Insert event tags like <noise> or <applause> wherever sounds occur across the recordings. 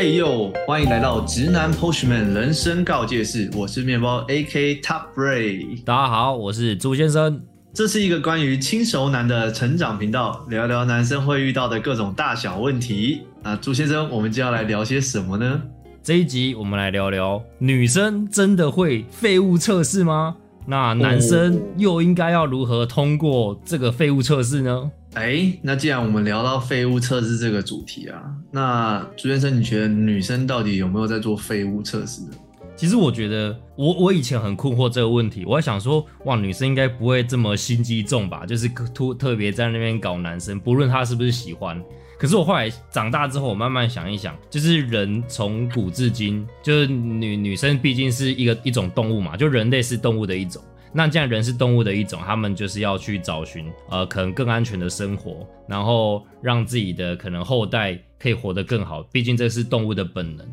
嘿呦，欢迎来到直男 Postman 人生告诫室，我是面包 AK Top Ray。大家好，我是朱先生。这是一个关于轻熟男的成长频道，聊聊男生会遇到的各种大小问题。那朱先生，我们就要来聊些什么呢？这一集我们来聊聊，女生真的会废物测试吗？那男生又应该要如何通过这个废物测试呢？哎，那既然我们聊到废物测试这个主题啊，那朱先生，你觉得女生到底有没有在做废物测试？其实我觉得，我我以前很困惑这个问题，我在想说，哇，女生应该不会这么心机重吧？就是特特别在那边搞男生，不论他是不是喜欢。可是我后来长大之后，我慢慢想一想，就是人从古至今，就是女女生毕竟是一个一种动物嘛，就人类是动物的一种。那既然人是动物的一种，他们就是要去找寻呃可能更安全的生活，然后让自己的可能后代可以活得更好。毕竟这是动物的本能。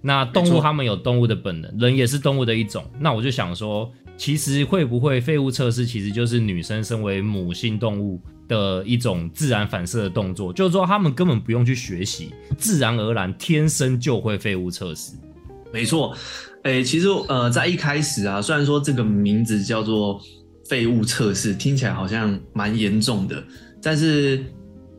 那动物他们有动物的本能，人也是动物的一种。那我就想说，其实会不会废物测试，其实就是女生身为母性动物。的一种自然反射的动作，就是说他们根本不用去学习，自然而然天生就会废物测试。没错，诶，其实呃，在一开始啊，虽然说这个名字叫做废物测试，听起来好像蛮严重的，但是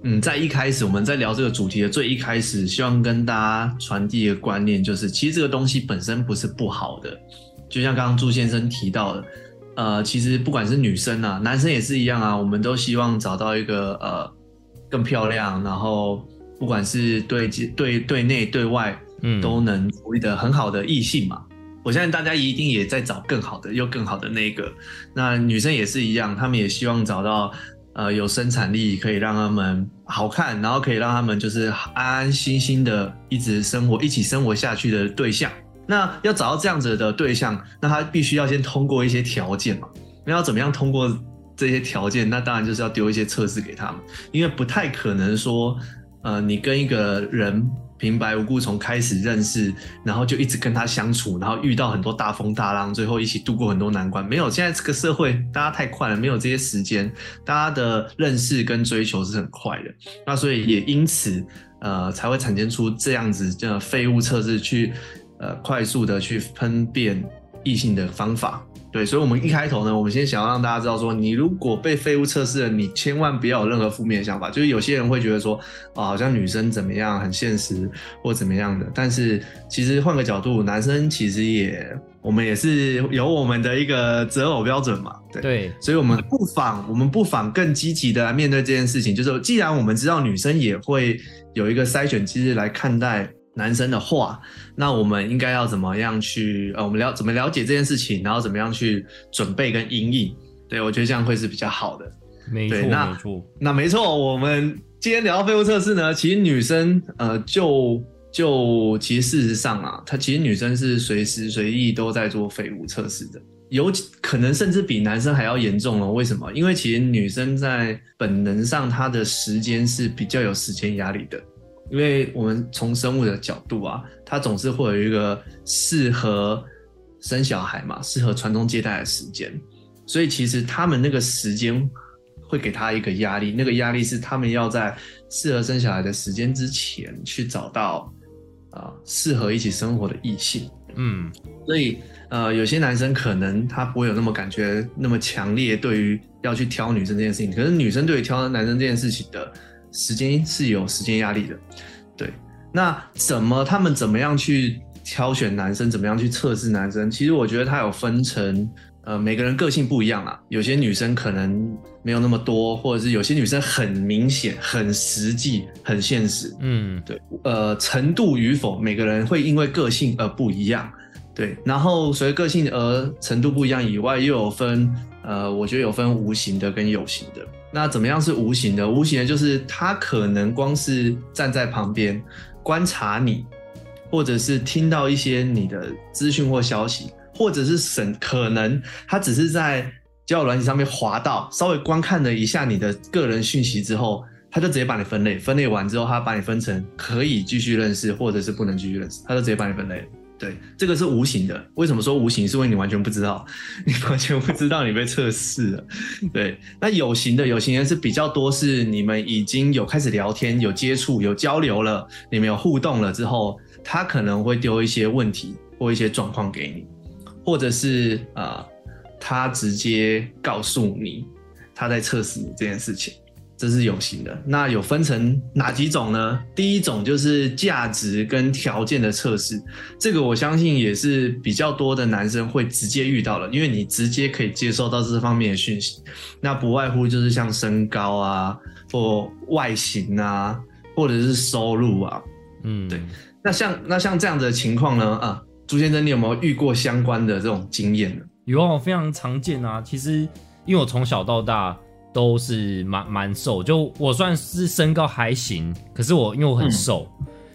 嗯，在一开始我们在聊这个主题的最一开始，希望跟大家传递一个观念，就是其实这个东西本身不是不好的，就像刚刚朱先生提到的。呃，其实不管是女生啊，男生也是一样啊，我们都希望找到一个呃更漂亮，然后不管是对对对内对外，嗯，都能处理的很好的异性嘛。我相信大家一定也在找更好的又更好的那个。那女生也是一样，她们也希望找到呃有生产力，可以让他们好看，然后可以让他们就是安安心心的一直生活一起生活下去的对象。那要找到这样子的对象，那他必须要先通过一些条件嘛？那要怎么样通过这些条件？那当然就是要丢一些测试给他们，因为不太可能说，呃，你跟一个人平白无故从开始认识，然后就一直跟他相处，然后遇到很多大风大浪，最后一起度过很多难关。没有，现在这个社会大家太快了，没有这些时间，大家的认识跟追求是很快的。那所以也因此，呃，才会产生出这样子的废物测试去。呃，快速的去分辨异性的方法，对，所以，我们一开头呢，我们先想要让大家知道说，你如果被废物测试了，你千万不要有任何负面的想法。就是有些人会觉得说，啊，好像女生怎么样，很现实或怎么样的。但是，其实换个角度，男生其实也，我们也是有我们的一个择偶标准嘛，对。对，所以我们不妨，我们不妨更积极的来面对这件事情。就是既然我们知道女生也会有一个筛选机制来看待。男生的话，那我们应该要怎么样去呃，我们了怎么了解这件事情，然后怎么样去准备跟应应？对我觉得这样会是比较好的。没错，没错。那没错，我们今天聊到废物测试呢，其实女生呃，就就其实事实上啊，她其实女生是随时随地都在做废物测试的，有可能甚至比男生还要严重哦。为什么？因为其实女生在本能上，她的时间是比较有时间压力的。因为我们从生物的角度啊，它总是会有一个适合生小孩嘛，适合传宗接代的时间，所以其实他们那个时间会给他一个压力，那个压力是他们要在适合生小孩的时间之前去找到啊适合一起生活的异性。嗯，所以呃有些男生可能他不会有那么感觉那么强烈，对于要去挑女生这件事情，可是女生对于挑男生这件事情的。时间是有时间压力的，对。那怎么他们怎么样去挑选男生，怎么样去测试男生？其实我觉得他有分成，呃，每个人个性不一样啦。有些女生可能没有那么多，或者是有些女生很明显、很实际、很现实。嗯，对。呃，程度与否，每个人会因为个性而不一样。对。然后随着个性而程度不一样以外，又有分，呃，我觉得有分无形的跟有形的。那怎么样是无形的？无形的就是他可能光是站在旁边观察你，或者是听到一些你的资讯或消息，或者是审，可能他只是在交友软件上面滑到，稍微观看了一下你的个人讯息之后，他就直接把你分类，分类完之后，他把你分成可以继续认识，或者是不能继续认识，他就直接把你分类。对，这个是无形的。为什么说无形？是因为你完全不知道，<laughs> 你完全不知道你被测试了。对，那有形的，有形的是比较多，是你们已经有开始聊天、有接触、有交流了，你们有互动了之后，他可能会丢一些问题或一些状况给你，或者是呃，他直接告诉你他在测试你这件事情。这是有形的，那有分成哪几种呢？第一种就是价值跟条件的测试，这个我相信也是比较多的男生会直接遇到的，因为你直接可以接收到这方面的讯息，那不外乎就是像身高啊，或外形啊，或者是收入啊，嗯，对。那像那像这样的情况呢？啊，朱先生，你有没有遇过相关的这种经验呢？有啊，非常常见啊。其实因为我从小到大。都是蛮蛮瘦，就我算是身高还行，可是我因为我很瘦，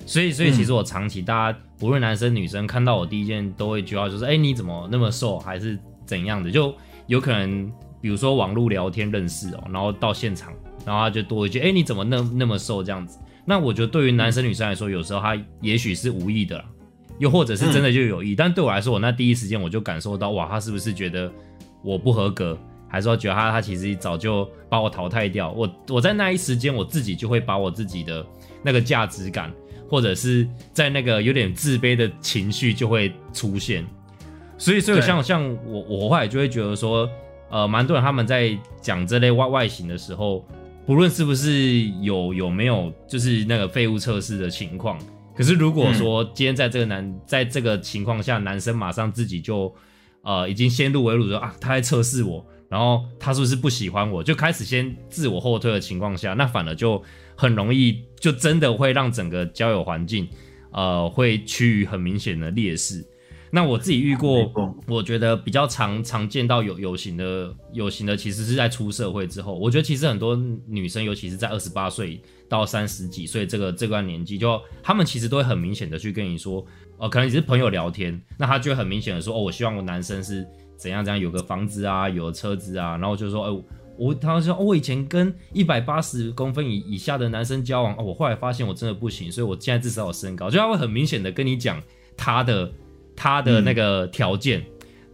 所以所以其实我长期大家不论男生女生看到我第一件都会觉得就是哎你怎么那么瘦还是怎样的，就有可能比如说网络聊天认识哦，然后到现场，然后他就多一句哎你怎么那那么瘦这样子，那我觉得对于男生女生来说，有时候他也许是无意的，又或者是真的就有意，但对我来说，我那第一时间我就感受到哇他是不是觉得我不合格。还是说觉得他他其实早就把我淘汰掉，我我在那一时间我自己就会把我自己的那个价值感，或者是在那个有点自卑的情绪就会出现，所以所以像像我我后来就会觉得说，呃，蛮多人他们在讲这类外外形的时候，不论是不是有有没有就是那个废物测试的情况，可是如果说今天在这个男在这个情况下，男生马上自己就呃已经先入为主说啊他在测试我。然后他是不是不喜欢我，就开始先自我后退的情况下，那反而就很容易，就真的会让整个交友环境，呃，会趋于很明显的劣势。那我自己遇过，我觉得比较常常见到有有型的有型的，其实是在出社会之后。我觉得其实很多女生，尤其是在二十八岁到三十几岁这个这段年纪，就他们其实都会很明显的去跟你说，呃，可能只是朋友聊天，那他就会很明显的说，哦，我希望我男生是。怎样怎样有个房子啊，有车子啊，然后就说，哎，我他说，我以前跟一百八十公分以以下的男生交往，哦，我后来发现我真的不行，所以我现在至少有身高，就他会很明显的跟你讲他的他的那个条件。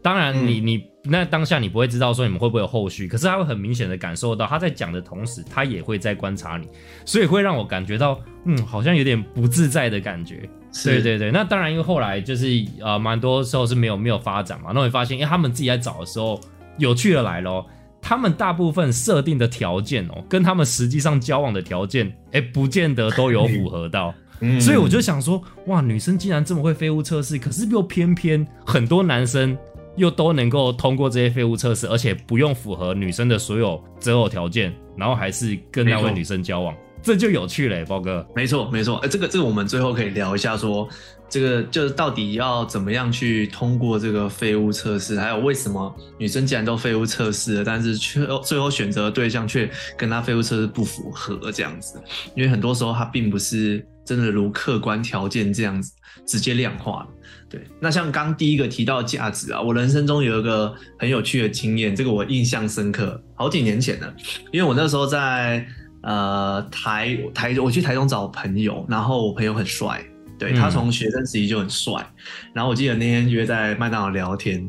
当然，你你那当下你不会知道说你们会不会有后续，可是他会很明显的感受到他在讲的同时，他也会在观察你，所以会让我感觉到，嗯，好像有点不自在的感觉。对对对，那当然，因为后来就是呃，蛮多时候是没有没有发展嘛。那会发现，因为他们自己在找的时候，有趣的来咯，他们大部分设定的条件哦，跟他们实际上交往的条件，哎，不见得都有符合到。所以我就想说，哇，女生竟然这么会废物测试，可是又偏偏很多男生又都能够通过这些废物测试，而且不用符合女生的所有择偶条件，然后还是跟那位女生交往。这就有趣嘞，包哥。没错，没错。哎，这个，这个我们最后可以聊一下，说这个就是到底要怎么样去通过这个废物测试，还有为什么女生既然都废物测试了，但是却最后选择的对象却跟她废物测试不符合这样子。因为很多时候他并不是真的如客观条件这样子直接量化对，那像刚第一个提到价值啊，我人生中有一个很有趣的经验，这个我印象深刻，好几年前了，因为我那时候在。呃，台台我去台中找朋友，然后我朋友很帅，对他从学生时期就很帅。然后我记得那天约在麦当劳聊天，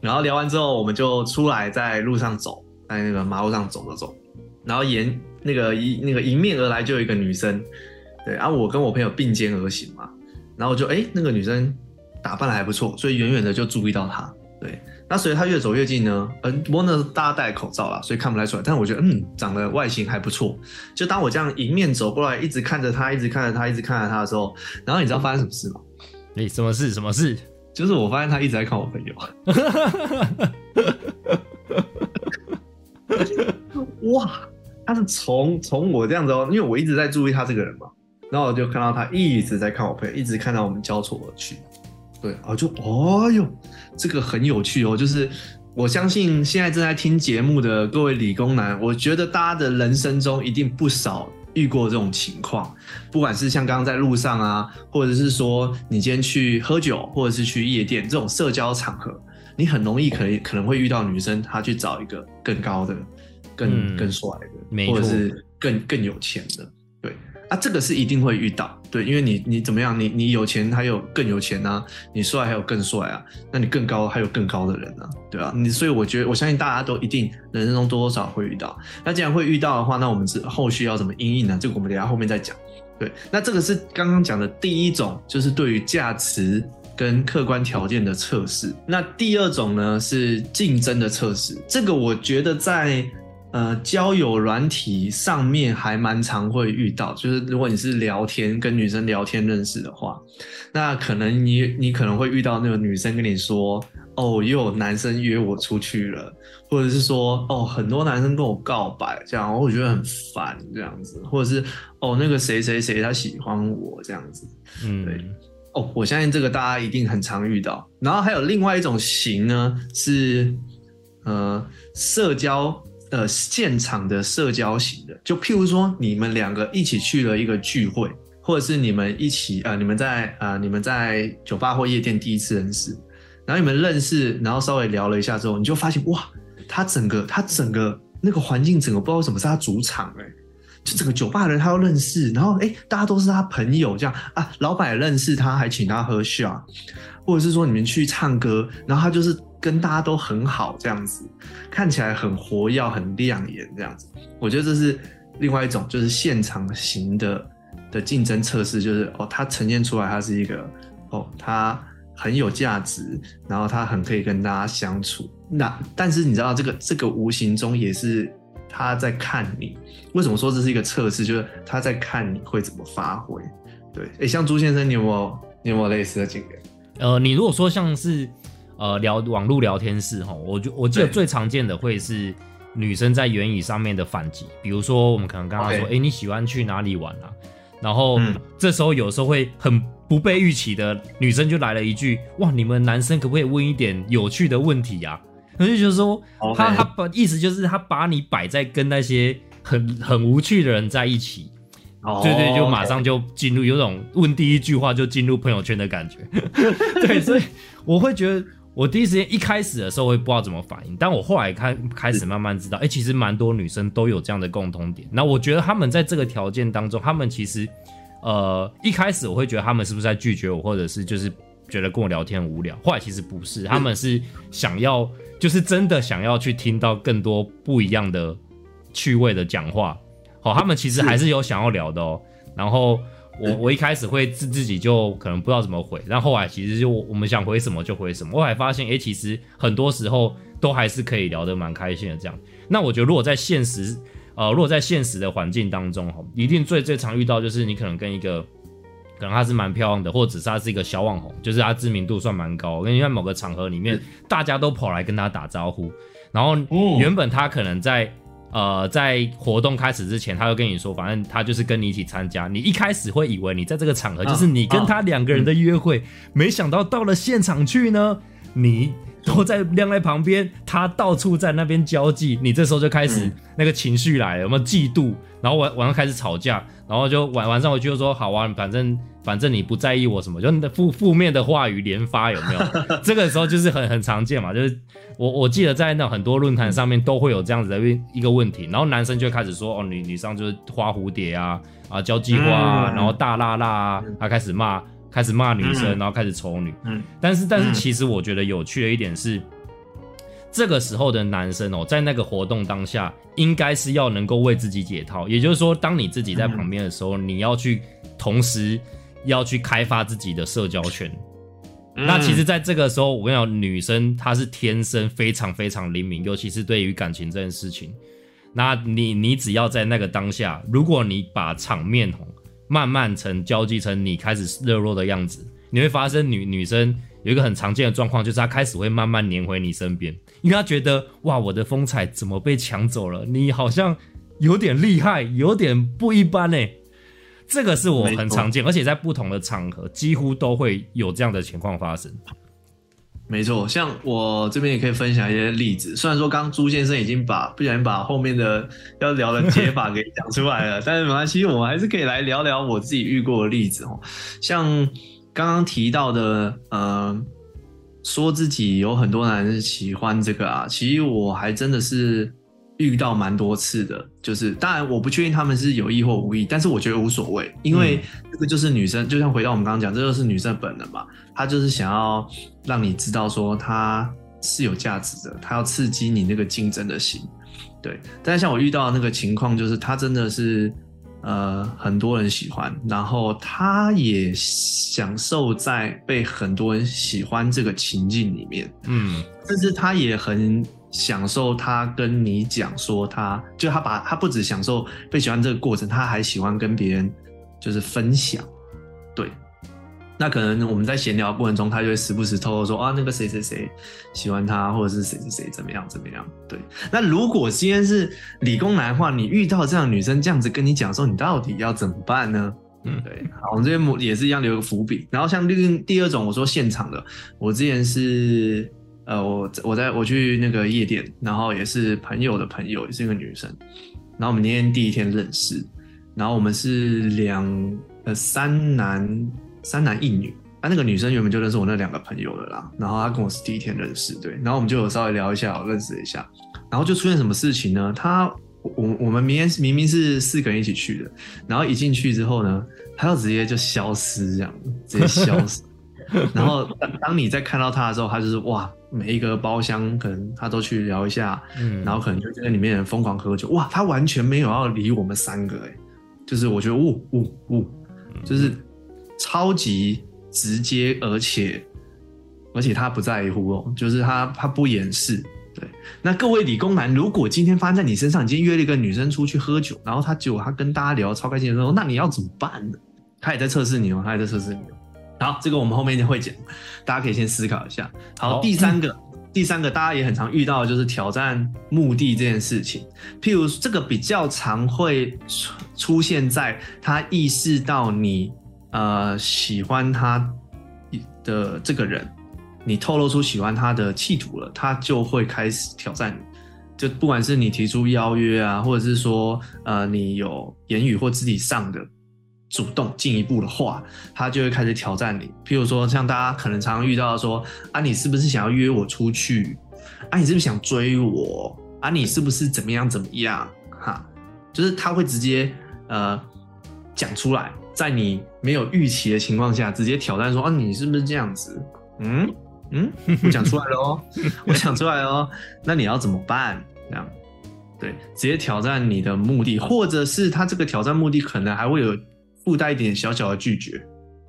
然后聊完之后，我们就出来在路上走，在那个马路上走了走，然后沿那个一那个迎面而来就有一个女生，对，然后我跟我朋友并肩而行嘛，然后就哎那个女生打扮的还不错，所以远远的就注意到她，对。那随着他越走越近呢，嗯，不过呢，大家戴口罩了，所以看不太出来。但是我觉得，嗯，长得外形还不错。就当我这样迎面走过来，一直看着他，一直看着他，一直看着他的时候，然后你知道发生什么事吗？哎，什么事？什么事？<laughs> 就是我发现他一直在看我朋友。哇，他是从从我这样子哦，因为我一直在注意他这个人嘛，然后我就看到他一直在看我朋友，一直看到我们交错而去。对啊，就哦哟，这个很有趣哦。就是我相信现在正在听节目的各位理工男，我觉得大家的人生中一定不少遇过这种情况。不管是像刚刚在路上啊，或者是说你今天去喝酒，或者是去夜店这种社交场合，你很容易可以可能会遇到女生，她去找一个更高的、更更帅的，或者是更更有钱的。啊，这个是一定会遇到，对，因为你你怎么样，你你有钱还有更有钱啊，你帅还有更帅啊，那你更高还有更高的人啊，对啊，你所以我觉得我相信大家都一定人生中多多少少会遇到。那既然会遇到的话，那我们是后续要怎么应应呢？这个我们等下后面再讲。对，那这个是刚刚讲的第一种，就是对于价值跟客观条件的测试。那第二种呢是竞争的测试，这个我觉得在。呃，交友软体上面还蛮常会遇到，就是如果你是聊天跟女生聊天认识的话，那可能你你可能会遇到那个女生跟你说，哦，又有男生约我出去了，或者是说，哦，很多男生跟我告白，这样我觉得很烦，这样子，或者是哦，那个谁谁谁他喜欢我。这样子，嗯，对，哦，我相信这个大家一定很常遇到。然后还有另外一种型呢，是呃社交。呃，现场的社交型的，就譬如说，你们两个一起去了一个聚会，或者是你们一起呃，你们在呃，你们在酒吧或夜店第一次认识，然后你们认识，然后稍微聊了一下之后，你就发现哇，他整个他整个那个环境，整个不知道为什么是他主场哎，就整个酒吧的人他都认识，然后哎，大家都是他朋友这样啊，老板认识他，还请他喝 s 或者是说你们去唱歌，然后他就是。跟大家都很好，这样子看起来很活跃、很亮眼，这样子，我觉得这是另外一种，就是现场型的的竞争测试，就是哦，它呈现出来，它是一个哦，它很有价值，然后它很可以跟大家相处。那但是你知道，这个这个无形中也是他在看你。为什么说这是一个测试？就是他在看你会怎么发挥。对，哎，像朱先生，你有没有你有没有类似的经验？呃，你如果说像是。呃，聊网络聊天室哈，我就我记得最常见的会是女生在言语上面的反击，比如说我们可能刚刚说，哎，你喜欢去哪里玩啊？然后这时候有时候会很不被预期的女生就来了一句，哇，你们男生可不可以问一点有趣的问题呀？我就觉得说，他他把意思就是他把你摆在跟那些很很无趣的人在一起，对对，就马上就进入有种问第一句话就进入朋友圈的感觉，<laughs> 对，所以我会觉得。我第一时间一开始的时候会不知道怎么反应，但我后来开开始慢慢知道，哎，其实蛮多女生都有这样的共通点。那我觉得他们在这个条件当中，他们其实，呃，一开始我会觉得他们是不是在拒绝我，或者是就是觉得跟我聊天无聊。后来其实不是，他们是想要，就是真的想要去听到更多不一样的趣味的讲话。好，他们其实还是有想要聊的哦。然后。我我一开始会自自己就可能不知道怎么回，但后来其实就我们想回什么就回什么。我还发现，哎，其实很多时候都还是可以聊得蛮开心的。这样，那我觉得如果在现实，呃，如果在现实的环境当中，哈，一定最最常遇到就是你可能跟一个，可能他是蛮漂亮的，或者是他是一个小网红，就是他知名度算蛮高，因为在某个场合里面，大家都跑来跟他打招呼，然后原本他可能在。呃，在活动开始之前，他会跟你说，反正他就是跟你一起参加。你一开始会以为你在这个场合就是你跟他两个人的约会，没想到到了现场去呢，你都在晾在旁边，他到处在那边交际，你这时候就开始那个情绪来了，有没有嫉妒？然后晚晚上开始吵架，然后就晚晚上回去就说好啊，反正。反正你不在意我什么，就负负面的话语连发，有没有？<laughs> 这个时候就是很很常见嘛，就是我我记得在那很多论坛上面都会有这样子的一个问题，然后男生就开始说哦，女女生就是花蝴蝶啊啊，交际花啊，然后大辣辣啊，他开始骂开始骂女生，然后开始丑女。嗯，但是但是其实我觉得有趣的一点是，这个时候的男生哦，在那个活动当下，应该是要能够为自己解套，也就是说，当你自己在旁边的时候，你要去同时。要去开发自己的社交圈，那其实，在这个时候，我跟你讲，女生她是天生非常非常灵敏，尤其是对于感情这件事情。那你你只要在那个当下，如果你把场面吼慢慢成交际成你开始热络的样子，你会发生女女生有一个很常见的状况，就是她开始会慢慢黏回你身边，因为她觉得哇，我的风采怎么被抢走了？你好像有点厉害，有点不一般呢。这个是我很常见，而且在不同的场合几乎都会有这样的情况发生。没错，像我这边也可以分享一些例子。虽然说刚刚朱先生已经把不小心把后面的要聊的解法给讲出来了，<laughs> 但是没关系，我们还是可以来聊聊我自己遇过的例子哦。像刚刚提到的，呃，说自己有很多男人喜欢这个啊，其实我还真的是。遇到蛮多次的，就是当然我不确定他们是有意或无意，但是我觉得无所谓，因为这个就是女生，就像回到我们刚刚讲，这就是女生本能嘛，她就是想要让你知道说她是有价值的，她要刺激你那个竞争的心，对。但是像我遇到的那个情况，就是她真的是呃很多人喜欢，然后她也享受在被很多人喜欢这个情境里面，嗯但是她也很。享受他跟你讲说他，就他把他不止享受被喜欢这个过程，他还喜欢跟别人就是分享，对。那可能我们在闲聊过程中，他就会时不时偷偷说啊，那个谁谁谁喜欢他，或者是谁谁谁怎么样怎么样，对。那如果今天是理工男的话，你遇到这样的女生这样子跟你讲说，你到底要怎么办呢？嗯，对。好，我们这边也是一样留个伏笔。然后像另第二种，我说现场的，我之前是。呃，我我在我去那个夜店，然后也是朋友的朋友，也是一个女生，然后我们那天第一天认识，然后我们是两呃三男三男一女，啊那个女生原本就认识我那两个朋友的啦，然后她跟我是第一天认识，对，然后我们就有稍微聊一下，认识一下，然后就出现什么事情呢？她我我们明天明明是四个人一起去的，然后一进去之后呢，她就直接就消失这样，直接消失。<laughs> 然后当当你在看到他的时候，他就是哇，每一个包厢可能他都去聊一下，嗯，然后可能就跟里面人疯狂喝酒，哇，他完全没有要理我们三个，哎，就是我觉得呜呜呜，就是超级直接，而且而且他不在乎哦，就是他他不掩饰，对。那各位理工男，如果今天发生在你身上，你今天约了一个女生出去喝酒，然后他结果他跟大家聊超开心的时候，那你要怎么办呢？他也在测试你哦，他也在测试你哦。好，这个我们后面会讲，大家可以先思考一下。好，第三个，第三个大家也很常遇到的就是挑战目的这件事情。譬如这个比较常会出出现在他意识到你呃喜欢他的这个人，你透露出喜欢他的企图了，他就会开始挑战你。就不管是你提出邀约啊，或者是说呃你有言语或肢体上的。主动进一步的话，他就会开始挑战你。譬如说，像大家可能常常遇到说啊，你是不是想要约我出去？啊，你是不是想追我？啊，你是不是怎么样怎么样？哈，就是他会直接呃讲出来，在你没有预期的情况下，直接挑战说啊，你是不是这样子？嗯嗯，我讲出来了哦，<laughs> 我讲出来哦，那你要怎么办？这样对，直接挑战你的目的，或者是他这个挑战目的可能还会有。附带一点小小的拒绝，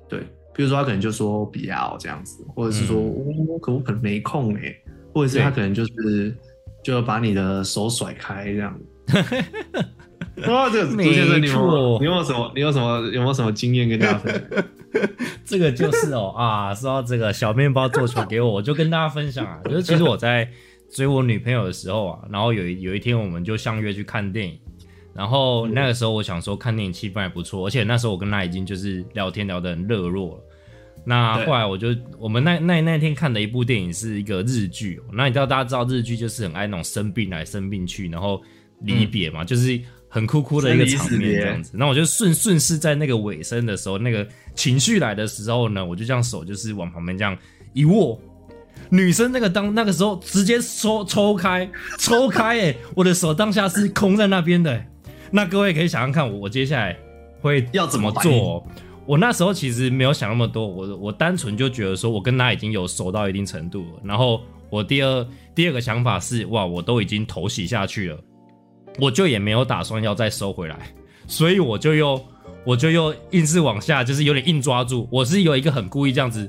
对，比如说他可能就说不要这样子，或者是说我可我可能没空哎，或者是他可能就是就把你的手甩开这样。<laughs> 哇，这个朱先生，你有你有什么？你有什么？有没有什么经验跟大家分享？<laughs> 这个就是哦啊，说到这个小面包做球给我，我就跟大家分享啊，就是其实我在追我女朋友的时候啊，然后有有一天我们就相约去看电影。然后那个时候我想说看电影气氛还不错，而且那时候我跟他已经就是聊天聊得很热络了。那后来我就我们那那那天看的一部电影是一个日剧，那你知道大家知道日剧就是很爱那种生病来生病去，然后离别嘛，就是很哭哭的一个场面这样子。那我就顺顺势在那个尾声的时候，那个情绪来的时候呢，我就这样手就是往旁边这样一握，女生那个当那个时候直接抽抽开抽开，哎，我的手当下是空在那边的。那各位可以想想看，我我接下来会要怎么做？我那时候其实没有想那么多，我我单纯就觉得说，我跟他已经有熟到一定程度了。然后我第二第二个想法是，哇，我都已经投洗下去了，我就也没有打算要再收回来，所以我就又我就又硬是往下，就是有点硬抓住。我是有一个很故意这样子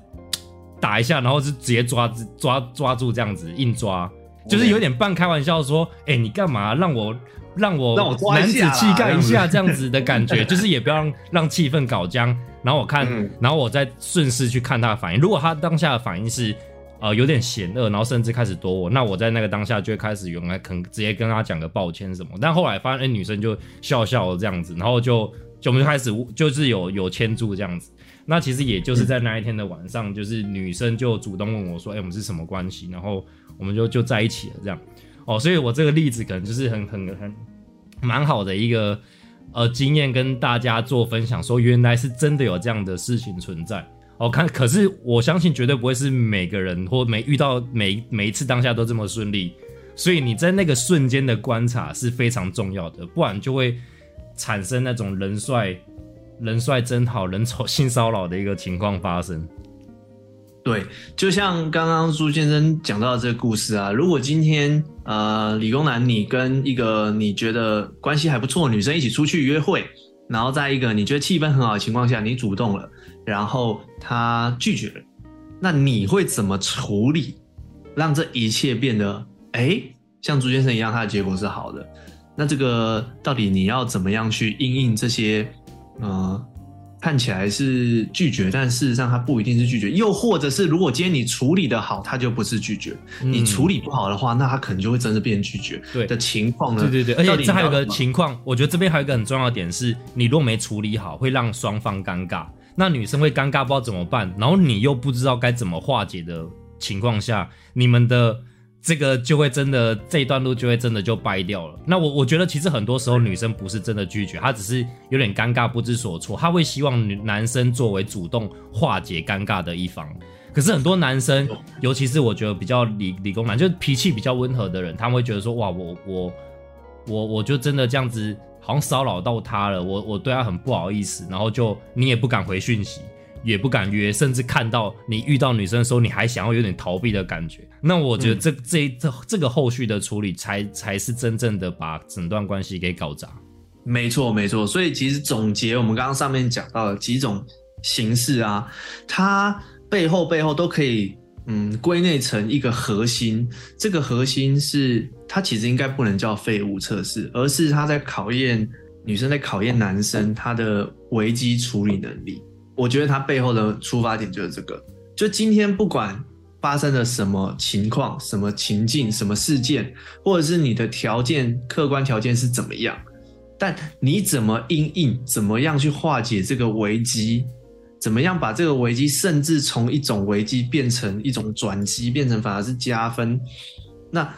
打一下，然后是直接抓抓抓住这样子硬抓，就是有点半开玩笑说，哎，你干嘛让我？让我男子气概一下，这样子的感觉，<laughs> 就是也不要让让气氛搞僵。然后我看，然后我再顺势去看他的反应。如果他当下的反应是呃有点嫌恶，然后甚至开始躲我，那我在那个当下就会开始原来肯直接跟他讲个抱歉什么。但后来发现，哎，女生就笑笑这样子，然后就就我们就开始就是有有牵住这样子。那其实也就是在那一天的晚上，就是女生就主动问我说，哎，我们是什么关系？然后我们就就在一起了这样。哦，所以我这个例子可能就是很很很蛮好的一个呃经验，跟大家做分享，说原来是真的有这样的事情存在。哦，看，可是我相信绝对不会是每个人或每遇到每每一次当下都这么顺利。所以你在那个瞬间的观察是非常重要的，不然就会产生那种人帅人帅真好人丑性骚扰的一个情况发生。对，就像刚刚朱先生讲到的这个故事啊，如果今天呃理工男你跟一个你觉得关系还不错的女生一起出去约会，然后在一个你觉得气氛很好的情况下，你主动了，然后她拒绝了，那你会怎么处理，让这一切变得哎像朱先生一样，他的结果是好的？那这个到底你要怎么样去应应这些呃？看起来是拒绝，但事实上他不一定是拒绝。又或者是，如果今天你处理的好，他就不是拒绝；你处理不好的话，那他可能就会真的变拒绝。对的情况呢？对对对，而且这还有个情况，我觉得这边还有一个很重要的点是，你如果没处理好，会让双方尴尬。那女生会尴尬，不知道怎么办，然后你又不知道该怎么化解的情况下，你们的。这个就会真的这一段路就会真的就掰掉了。那我我觉得其实很多时候女生不是真的拒绝，她只是有点尴尬不知所措，她会希望男生作为主动化解尴尬的一方。可是很多男生，尤其是我觉得比较理理工男，就是脾气比较温和的人，他们会觉得说哇，我我我我就真的这样子好像骚扰到他了，我我对他很不好意思，然后就你也不敢回讯息。也不敢约，甚至看到你遇到女生的时候，你还想要有点逃避的感觉。那我觉得这这这这个后续的处理，才才是真正的把整段关系给搞砸。没错，没错。所以其实总结我们刚刚上面讲到的几种形式啊，它背后背后都可以嗯归内成一个核心。这个核心是它其实应该不能叫废物测试，而是它在考验女生，在考验男生他的危机处理能力。我觉得他背后的出发点就是这个，就今天不管发生了什么情况、什么情境、什么事件，或者是你的条件、客观条件是怎么样，但你怎么应应，怎么样去化解这个危机，怎么样把这个危机，甚至从一种危机变成一种转机，变成反而是加分，那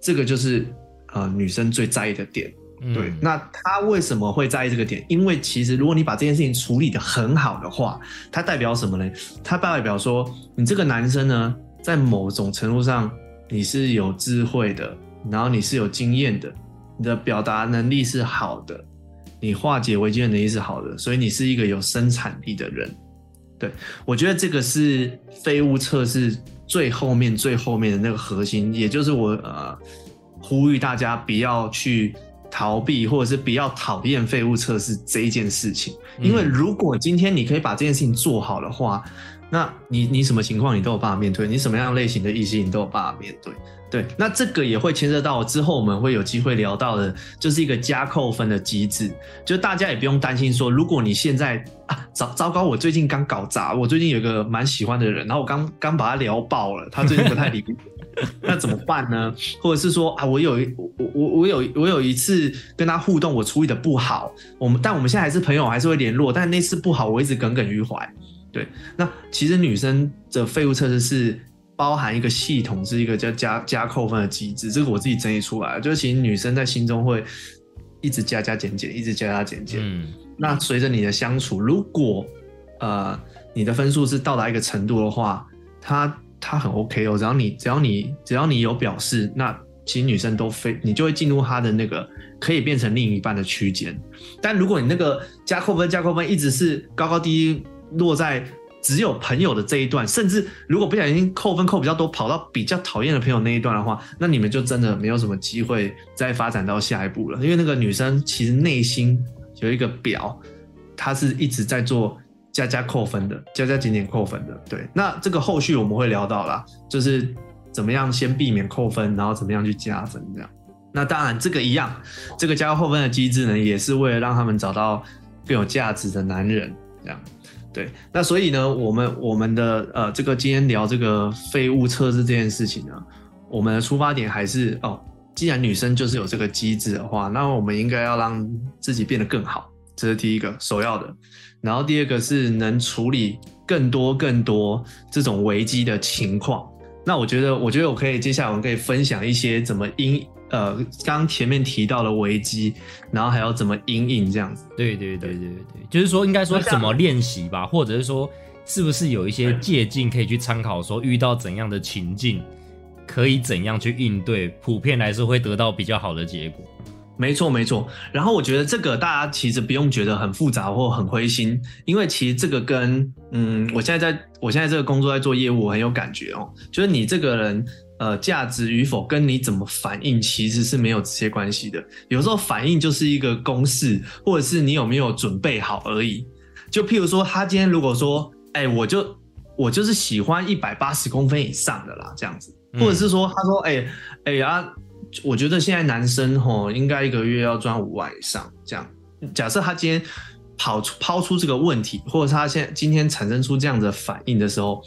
这个就是呃女生最在意的点。对，那他为什么会在意这个点？因为其实如果你把这件事情处理的很好的话，它代表什么呢？它代表说你这个男生呢，在某种程度上你是有智慧的，然后你是有经验的，你的表达能力是好的，你化解危机的能力是好的，所以你是一个有生产力的人。对我觉得这个是废物测试最后面最后面的那个核心，也就是我呃呼吁大家不要去。逃避或者是比较讨厌废物测试这一件事情，因为如果今天你可以把这件事情做好的话，那你你什么情况你都有办法面对，你什么样类型的异性你都有办法面对。对，那这个也会牵涉到之后我们会有机会聊到的，就是一个加扣分的机制，就大家也不用担心说，如果你现在啊糟糟糕，我最近刚搞砸，我最近有一个蛮喜欢的人，然后我刚刚把他聊爆了，他最近不太理。<laughs> 那怎么办呢？或者是说啊，我有一我我我有我有一次跟他互动，我处理的不好，我们但我们现在还是朋友，还是会联络。但那次不好，我一直耿耿于怀。对，那其实女生的废物测试是包含一个系统，是一个叫加加扣分的机制。这个我自己整理出来，就是其实女生在心中会一直加加减减，一直加加减减。嗯，那随着你的相处，如果呃你的分数是到达一个程度的话，她。他很 OK 哦，只要你只要你只要你有表示，那其实女生都非你就会进入他的那个可以变成另一半的区间。但如果你那个加扣分加扣分一直是高高低低落在只有朋友的这一段，甚至如果不小心扣分扣比较多，跑到比较讨厌的朋友那一段的话，那你们就真的没有什么机会再发展到下一步了。因为那个女生其实内心有一个表，她是一直在做。加加扣分的，加加减减扣分的，对。那这个后续我们会聊到啦，就是怎么样先避免扣分，然后怎么样去加分这样。那当然这个一样，这个加加扣分的机制呢，也是为了让他们找到更有价值的男人这样。对。那所以呢，我们我们的呃这个今天聊这个废物测试这件事情呢，我们的出发点还是哦，既然女生就是有这个机制的话，那我们应该要让自己变得更好，这是第一个首要的。然后第二个是能处理更多更多这种危机的情况。那我觉得，我觉得我可以接下来我们可以分享一些怎么应呃，刚前面提到的危机，然后还要怎么应应这样子。对对对对对对，就是说应该说怎么练习吧，或者是说是不是有一些借鉴可以去参考，说遇到怎样的情境，可以怎样去应对，普遍来说会得到比较好的结果。没错，没错。然后我觉得这个大家其实不用觉得很复杂或很灰心，因为其实这个跟嗯，我现在在我现在这个工作在做业务，我很有感觉哦。就是你这个人呃，价值与否跟你怎么反应其实是没有直接关系的。有时候反应就是一个公式，或者是你有没有准备好而已。就譬如说，他今天如果说，哎，我就我就是喜欢一百八十公分以上的啦，这样子，或者是说，他说，哎哎呀。我觉得现在男生吼应该一个月要赚五万以上，这样。假设他今天跑出抛出这个问题，或者是他现今天产生出这样的反应的时候，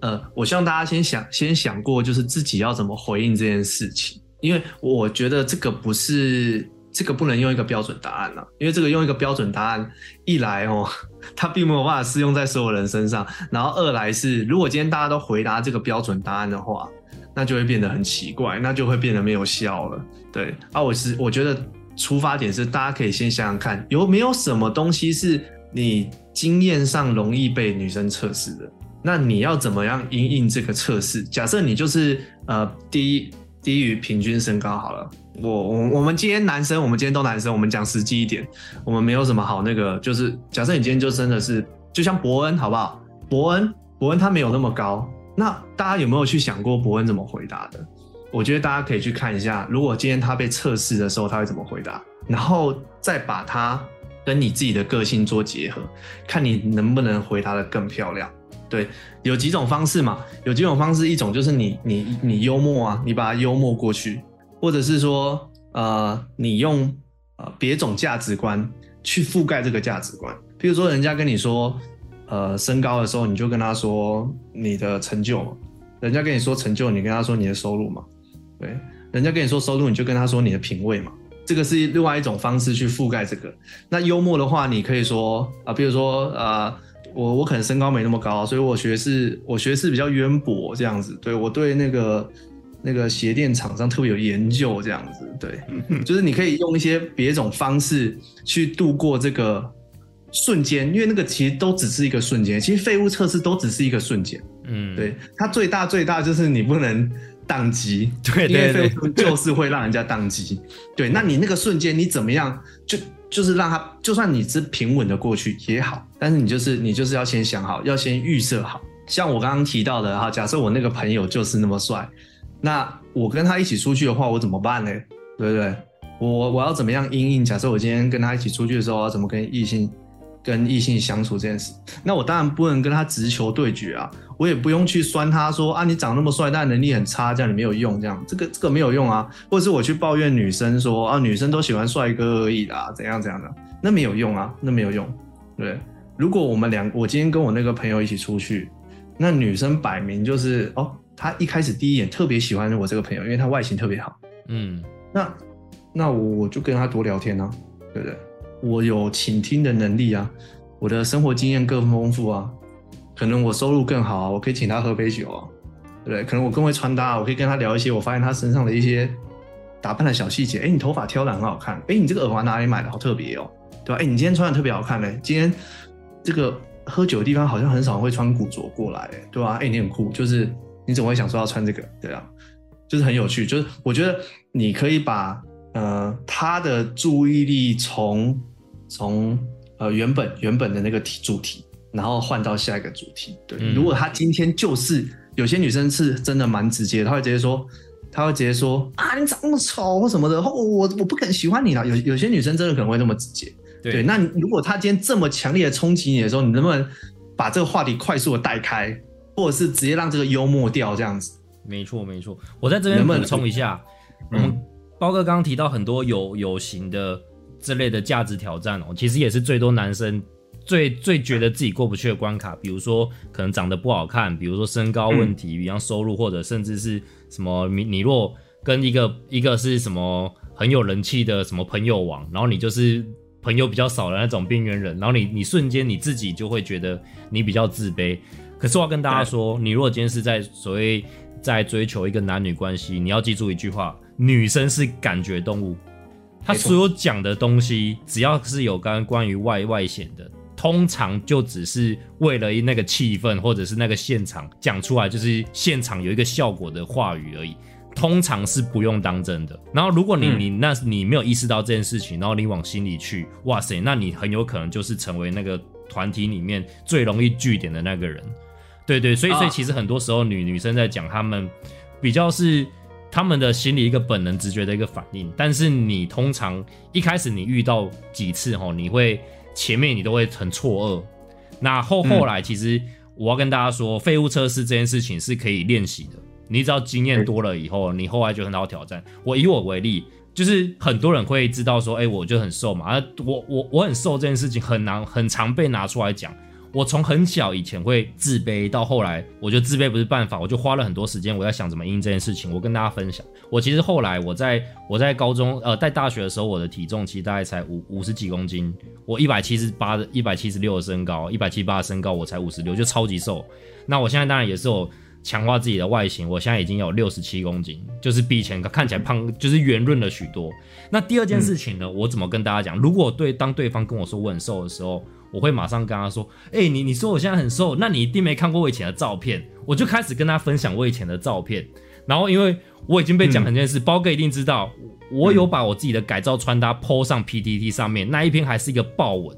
呃，我希望大家先想先想过，就是自己要怎么回应这件事情，因为我觉得这个不是这个不能用一个标准答案了，因为这个用一个标准答案，一来哦，它并没有办法适用在所有人身上，然后二来是如果今天大家都回答这个标准答案的话。那就会变得很奇怪，那就会变得没有效了。对啊，我是我觉得出发点是大家可以先想想看，有没有什么东西是你经验上容易被女生测试的？那你要怎么样应应这个测试？假设你就是呃低低于平均身高好了，我我我们今天男生，我们今天都男生，我们讲实际一点，我们没有什么好那个，就是假设你今天就真的是就像伯恩好不好？伯恩伯恩他没有那么高。那大家有没有去想过伯恩怎么回答的？我觉得大家可以去看一下，如果今天他被测试的时候，他会怎么回答，然后再把它跟你自己的个性做结合，看你能不能回答的更漂亮。对，有几种方式嘛？有几种方式，一种就是你你你幽默啊，你把它幽默过去，或者是说呃，你用呃别种价值观去覆盖这个价值观，比如说人家跟你说。呃，身高的时候你就跟他说你的成就嘛，人家跟你说成就，你跟他说你的收入嘛，对，人家跟你说收入，你就跟他说你的品味嘛，这个是另外一种方式去覆盖这个。那幽默的话，你可以说啊，比如说呃，我我可能身高没那么高，所以我学是，我学是比较渊博这样子，对我对那个那个鞋垫厂商特别有研究这样子，对，<laughs> 就是你可以用一些别种方式去度过这个。瞬间，因为那个其实都只是一个瞬间，其实废物测试都只是一个瞬间。嗯，对，它最大最大就是你不能宕机，对对对，<laughs> 就是会让人家宕机。对，那你那个瞬间你怎么样？就就是让他，就算你是平稳的过去也好，但是你就是你就是要先想好，要先预设好。像我刚刚提到的哈，假设我那个朋友就是那么帅，那我跟他一起出去的话，我怎么办呢？对不对？我我要怎么样应应？假设我今天跟他一起出去的时候，要怎么跟异性？跟异性相处这件事，那我当然不能跟他直球对决啊，我也不用去酸他说啊，你长那么帅，但能力很差，这样你没有用，这样这个这个没有用啊，或者是我去抱怨女生说啊，女生都喜欢帅哥而已啦，怎样怎样的，那没有用啊，那没有用，对。如果我们两，我今天跟我那个朋友一起出去，那女生摆明就是哦，她一开始第一眼特别喜欢我这个朋友，因为她外形特别好，嗯，那那我就跟他多聊天呢，对不对？我有倾听的能力啊，我的生活经验更丰富啊，可能我收入更好啊，我可以请他喝杯酒啊，对不对？可能我更会穿搭，我可以跟他聊一些我发现他身上的一些打扮的小细节。哎，你头发挑的很好看，哎，你这个耳环哪里买的？好特别哦，对吧？哎，你今天穿的特别好看嘞，今天这个喝酒的地方好像很少会穿古着过来，对吧？哎，你很酷，就是你怎么会想说要穿这个？对啊，就是很有趣，就是我觉得你可以把。呃，他的注意力从从呃原本原本的那个题主题，然后换到下一个主题。对，如果他今天就是有些女生是真的蛮直接，她会直接说，她会直接说啊，你长那么丑或什么的，我我我不肯喜欢你了。有有些女生真的可能会那么直接。对，那如果她今天这么强烈的冲击你的时候，你能不能把这个话题快速的带开，或者是直接让这个幽默掉这样子？没错没错，我在这边补充一下，嗯。包哥刚刚提到很多有有形的这类的价值挑战哦，其实也是最多男生最最觉得自己过不去的关卡。比如说可能长得不好看，比如说身高问题，比方收入，或者甚至是什么你你若跟一个一个是什么很有人气的什么朋友网，然后你就是朋友比较少的那种边缘人，然后你你瞬间你自己就会觉得你比较自卑。可是我要跟大家说，你如果今天是在所谓在追求一个男女关系，你要记住一句话。女生是感觉动物，她所有讲的东西，只要是有关关于外外显的，通常就只是为了那个气氛，或者是那个现场讲出来，就是现场有一个效果的话语而已。通常是不用当真的。然后，如果你你那你没有意识到这件事情，然后你往心里去，哇塞，那你很有可能就是成为那个团体里面最容易据点的那个人。对对，所以所以其实很多时候女女生在讲，她们比较是他们的心理一个本能直觉的一个反应。但是你通常一开始你遇到几次哈，你会前面你都会很错愕。那后后来其实我要跟大家说，废物测试这件事情是可以练习的。你只要经验多了以后，你后来就很好挑战。我以我为例，就是很多人会知道说，哎，我就很瘦嘛，啊，我我我很瘦这件事情很难很常被拿出来讲。我从很小以前会自卑，到后来我觉得自卑不是办法，我就花了很多时间我在想怎么应这件事情。我跟大家分享，我其实后来我在我在高中呃在大学的时候，我的体重其实大概才五五十几公斤，我一百七十八的一百七十六的身高，一百七八的身高，我才五十六，就超级瘦。那我现在当然也是有。强化自己的外形，我现在已经有六十七公斤，就是比以前看起来胖，就是圆润了许多。那第二件事情呢，我怎么跟大家讲？如果对当对方跟我说我很瘦的时候，我会马上跟他说：“哎，你你说我现在很瘦，那你一定没看过我以前的照片。”我就开始跟他分享我以前的照片。然后因为我已经被讲很件事，包哥一定知道，我有把我自己的改造穿搭 PO 上 PTT 上面，那一篇还是一个爆文，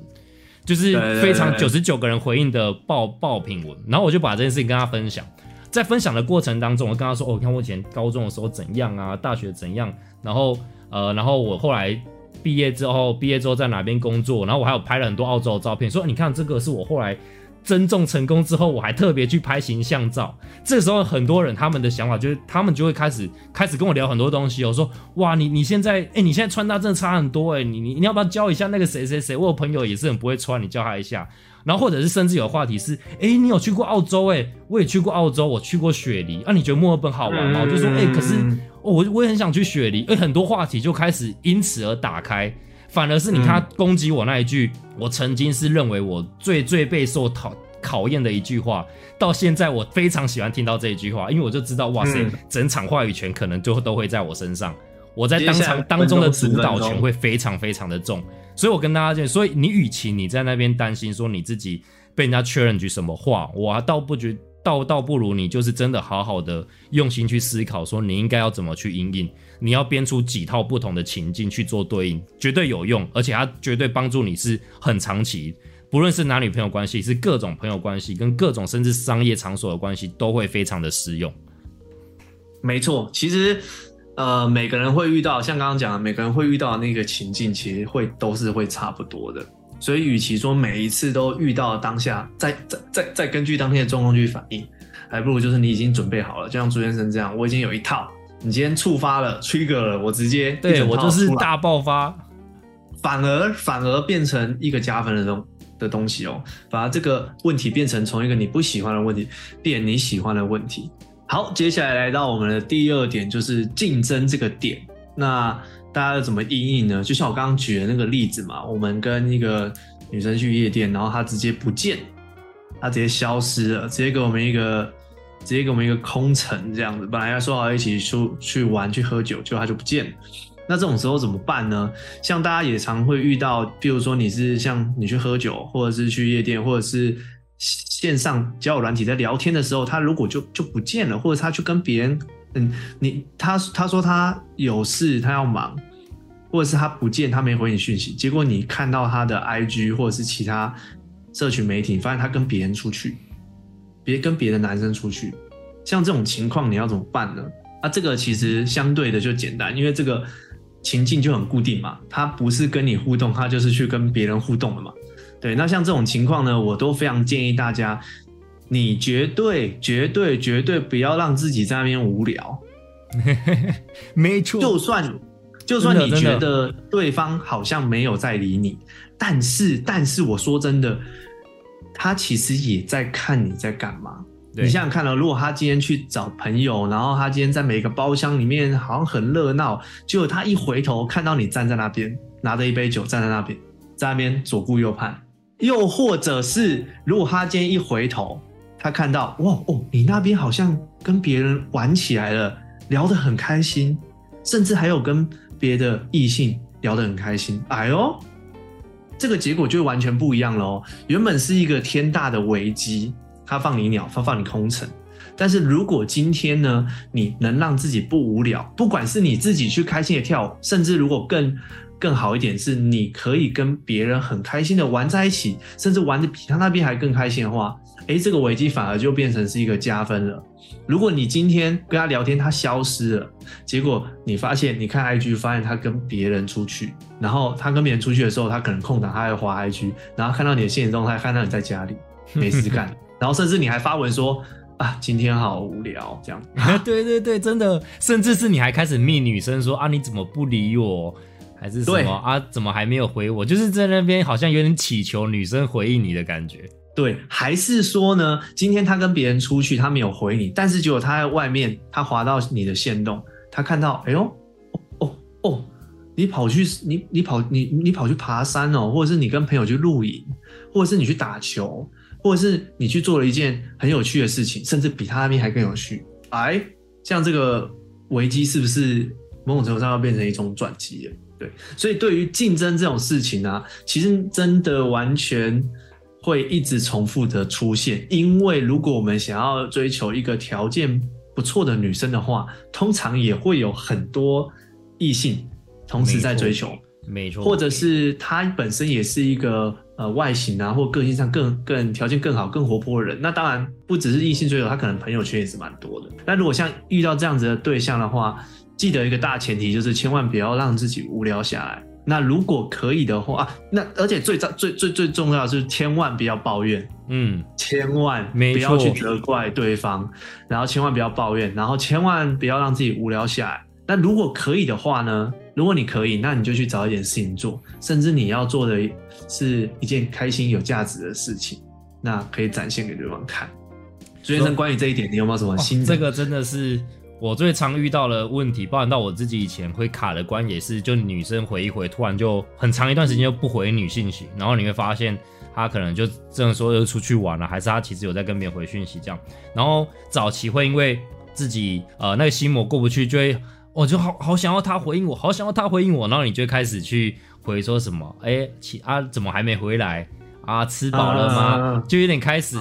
就是非常九十九个人回应的爆爆品文。然后我就把这件事情跟他分享。在分享的过程当中，我跟他说：“哦，你看我以前高中的时候怎样啊，大学怎样，然后呃，然后我后来毕业之后，毕业之后在哪边工作，然后我还有拍了很多澳洲的照片，说你看这个是我后来。”增重成功之后，我还特别去拍形象照。这时候很多人他们的想法就是，他们就会开始开始跟我聊很多东西。我说：哇，你你现在哎，你现在穿搭真的差很多哎，你你你要不要教一下那个谁谁谁？我有朋友也是很不会穿，你教他一下。然后或者是甚至有话题是：哎，你有去过澳洲哎？我也去过澳洲，我去过雪梨。啊，你觉得墨尔本好玩吗？我就说：哎，可是我我也很想去雪梨。哎，很多话题就开始因此而打开。反而是你看攻击我那一句，我曾经是认为我最最备受讨考验的一句话，到现在我非常喜欢听到这一句话，因为我就知道，哇塞，整场话语权可能最后都会在我身上，我在当场当中的主导权会非常非常的重，所以我跟大家讲，所以你与其你在那边担心说你自己被人家确认句什么话，我倒不觉。倒倒不如你就是真的好好的用心去思考，说你应该要怎么去应应，你要编出几套不同的情境去做对应，绝对有用，而且它绝对帮助你是很长期，不论是男女朋友关系，是各种朋友关系，跟各种甚至商业场所的关系，都会非常的适用。没错，其实呃，每个人会遇到，像刚刚讲的，每个人会遇到那个情境，其实会都是会差不多的。所以，与其说每一次都遇到当下，再再再再根据当天的状况去反应，还不如就是你已经准备好了，就像朱先生这样，我已经有一套。你今天触发了，trigger 了，我直接对我就是大爆发，反而反而变成一个加分的东的东西哦，把这个问题变成从一个你不喜欢的问题变你喜欢的问题。好，接下来来到我们的第二点，就是竞争这个点。那大家要怎么应应呢？就像我刚刚举的那个例子嘛，我们跟一个女生去夜店，然后她直接不见，她直接消失了，直接给我们一个，直接给我们一个空城这样子。本来要说好一起出去玩去喝酒，结果她就不见了。那这种时候怎么办呢？像大家也常会遇到，比如说你是像你去喝酒，或者是去夜店，或者是线上交友软体在聊天的时候，他如果就就不见了，或者他去跟别人。嗯，你他他说他有事，他要忙，或者是他不见，他没回你讯息。结果你看到他的 IG 或者是其他社群媒体，发现他跟别人出去，别跟别的男生出去，像这种情况你要怎么办呢？啊，这个其实相对的就简单，因为这个情境就很固定嘛，他不是跟你互动，他就是去跟别人互动了嘛。对，那像这种情况呢，我都非常建议大家。你绝对、绝对、绝对不要让自己在那边无聊。<laughs> 没错，就算就算你觉得对方好像没有在理你，但是但是我说真的，他其实也在看你在干嘛。你想想看了，如果他今天去找朋友，然后他今天在每个包厢里面好像很热闹，结果他一回头看到你站在那边，拿着一杯酒站在那边，在那边左顾右盼，又或者是如果他今天一回头。他看到哇哦，你那边好像跟别人玩起来了，聊得很开心，甚至还有跟别的异性聊得很开心。哎呦，这个结果就完全不一样了哦。原本是一个天大的危机，他放你鸟，他放你空城。但是如果今天呢，你能让自己不无聊，不管是你自己去开心的跳，甚至如果更更好一点，是你可以跟别人很开心的玩在一起，甚至玩的比他那边还更开心的话，诶，这个危机反而就变成是一个加分了。如果你今天跟他聊天，他消失了，结果你发现你看 IG 发现他跟别人出去，然后他跟别人出去的时候，他可能空档他还滑 IG，然后看到你的现实动态看到你在家里 <laughs> 没事干，然后甚至你还发文说啊今天好无聊这样。<laughs> 对对对，真的，甚至是你还开始密女生说啊你怎么不理我，还是什么啊怎么还没有回我，就是在那边好像有点祈求女生回应你的感觉。对，还是说呢？今天他跟别人出去，他没有回你，但是结果他在外面，他滑到你的线洞，他看到，哎呦，哦哦哦，你跑去，你你跑，你你跑去爬山哦，或者是你跟朋友去露营，或者是你去打球，或者是你去做了一件很有趣的事情，甚至比他那边还更有趣。哎，像这个危机是不是某种程度上要变成一种转机了？对，所以对于竞争这种事情呢，其实真的完全。会一直重复的出现，因为如果我们想要追求一个条件不错的女生的话，通常也会有很多异性同时在追求，没错，或者是她本身也是一个呃外形啊或个性上更更条件更好更活泼的人，那当然不只是异性追求，她可能朋友圈也是蛮多的。那如果像遇到这样子的对象的话，记得一个大前提就是千万不要让自己无聊下来。那如果可以的话，啊那而且最最最最最重要的是，千万不要抱怨，嗯，千万不要去责怪对方，然后千万不要抱怨，然后千万不要让自己无聊下来。那如果可以的话呢？如果你可以，那你就去找一点事情做，甚至你要做的是一件开心有价值的事情，那可以展现给对方看。朱先生，关于这一点，你有没有什么新？这个真的是。我最常遇到的问题，包含到我自己以前会卡的关也是，就女生回一回，突然就很长一段时间就不回女信息，然后你会发现她可能就这样说又出去玩了，还是她其实有在跟别人回讯息这样。然后早期会因为自己呃那个心魔过不去，就会我就好好想要她回应我，好想要她回应我，然后你就开始去回说什么，哎，其啊怎么还没回来啊？吃饱了吗？就有点开始。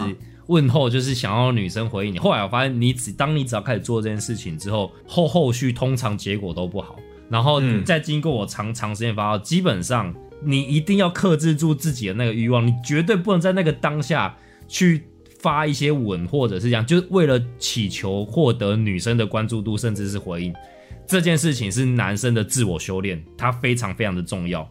问候就是想要女生回应你，后来我发现你只当你只要开始做这件事情之后，后后续通常结果都不好。然后再经过我长长时间发酵，基本上你一定要克制住自己的那个欲望，你绝对不能在那个当下去发一些吻或者是这样，就是为了祈求获得女生的关注度，甚至是回应。这件事情是男生的自我修炼，它非常非常的重要。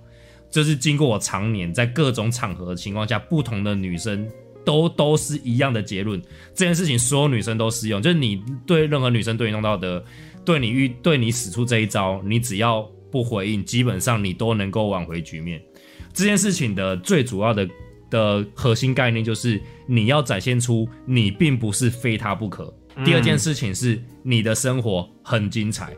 就是经过我常年在各种场合的情况下，不同的女生。都都是一样的结论，这件事情所有女生都适用，就是你对任何女生对你弄到的，对你遇对你使出这一招，你只要不回应，基本上你都能够挽回局面。这件事情的最主要的的核心概念就是你要展现出你并不是非他不可。第二件事情是你的生活很精彩，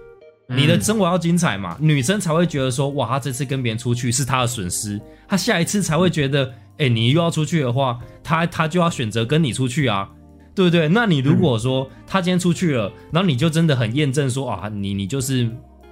你的生活要精彩嘛，女生才会觉得说哇，她这次跟别人出去是她的损失，她下一次才会觉得。哎，你又要出去的话，他他就要选择跟你出去啊，对不对？那你如果说他今天出去了，然后你就真的很验证说啊，你你就是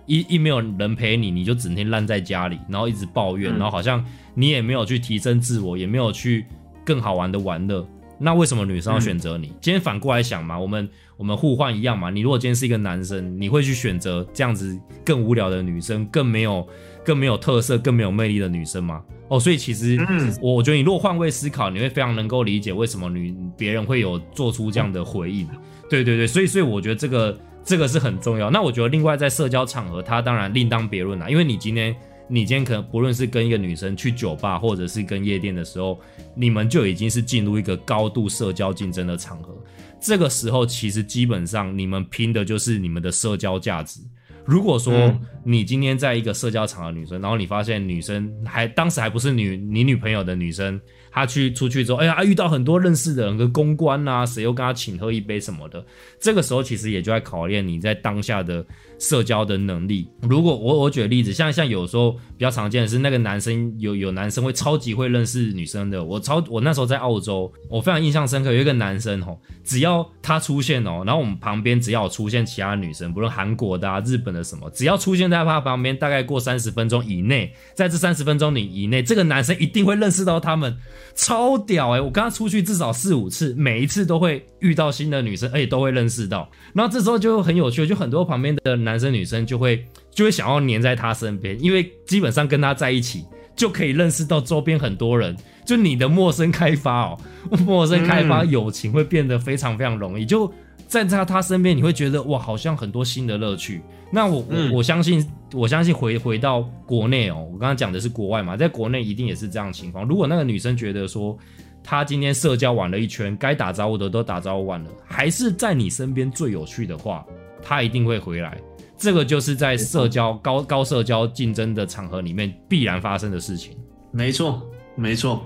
一一没有人陪你，你就整天烂在家里，然后一直抱怨，然后好像你也没有去提升自我，也没有去更好玩的玩乐，那为什么女生要选择你？今天反过来想嘛，我们我们互换一样嘛。你如果今天是一个男生，你会去选择这样子更无聊的女生，更没有更没有特色、更没有魅力的女生吗？哦，所以其实，我我觉得你如果换位思考，你会非常能够理解为什么女别人会有做出这样的回应。对对对，所以所以我觉得这个这个是很重要。那我觉得另外在社交场合，它当然另当别论啦。因为你今天你今天可能不论是跟一个女生去酒吧，或者是跟夜店的时候，你们就已经是进入一个高度社交竞争的场合。这个时候，其实基本上你们拼的就是你们的社交价值。如果说你今天在一个社交场的女生，然后你发现女生还当时还不是女你女朋友的女生，他去出去之后，哎呀，遇到很多认识的人，跟公关啊，谁又跟他请喝一杯什么的，这个时候其实也就在考验你在当下的社交的能力。如果我我举个例子，像像有时候比较常见的是，那个男生有有男生会超级会认识女生的。我超我那时候在澳洲，我非常印象深刻，有一个男生哦，只要他出现哦，然后我们旁边只要有出现其他女生，不论韩国的啊、日本的什么，只要出现在他旁边，大概过三十分钟以内，在这三十分钟里以内，这个男生一定会认识到他们，超屌哎！我跟他出去至少四五次，每一次都会遇到新的女生，而且都会认识到。然后这时候就很有趣，就很多旁边的男生女生就会就会想要黏在他身边，因为基本上跟他在一起就可以认识到周边很多人。就你的陌生开发哦，陌生开发友情会变得非常非常容易。就在他他身边，你会觉得哇，好像很多新的乐趣。那我我我相信，我相信回回到国内哦，我刚刚讲的是国外嘛，在国内一定也是这样情况。如果那个女生觉得说，她今天社交玩了一圈，该打招呼的都打招呼完了，还是在你身边最有趣的话，她一定会回来。这个就是在社交高高社交竞争的场合里面必然发生的事情。没错，没错。